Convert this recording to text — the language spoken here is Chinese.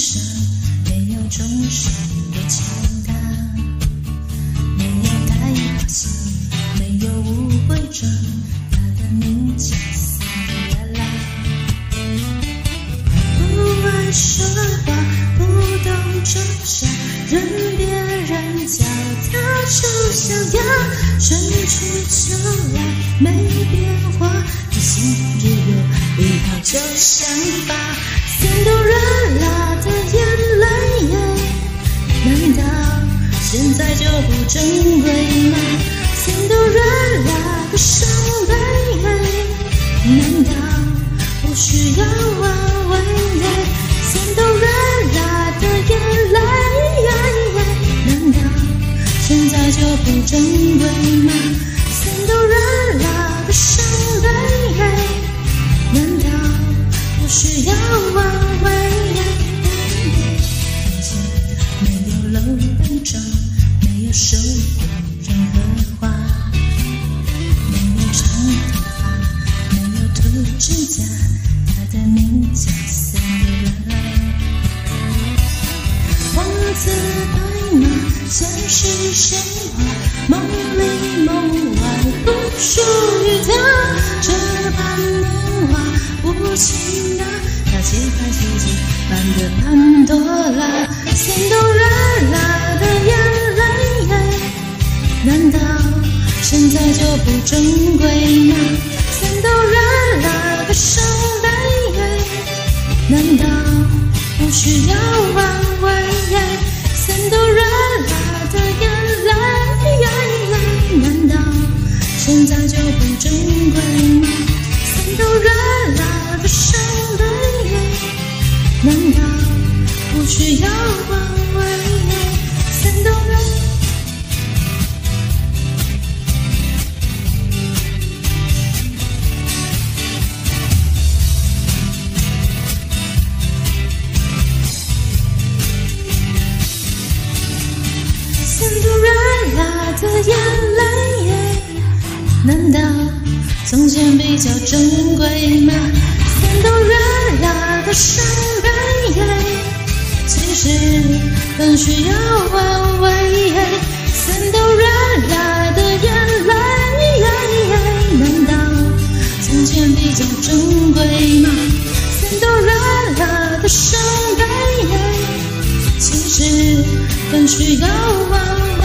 没有中山的强大没有开发商没有误会装他的名叫萨拉拉不爱说话不懂装傻任别人叫他丑小鸭春去秋来没变化一心只有一套旧想法珍贵吗？心都软了的伤悲，难道不需要我安慰？心都软了的眼泪，难道现在就不珍贵吗？有说过任何话，没有长头发，没有涂指甲，他的名叫桑德拉拉。王子白马，现实神话，梦里梦外不属于他。这般年华无情啊，他揭开世界般的潘多拉。仙珍贵吗？仙杜瑞拉的伤悲，难道不需要挽回？仙杜瑞拉的眼泪，难道现在就不珍贵吗？仙杜瑞拉的伤悲，难道不需要挽回？从前比较珍贵吗？仙杜瑞拉的伤悲，其实更需要挽回。仙杜瑞拉的眼泪，难道从前比较珍贵吗？仙杜瑞拉的伤悲，其实更需要安慰。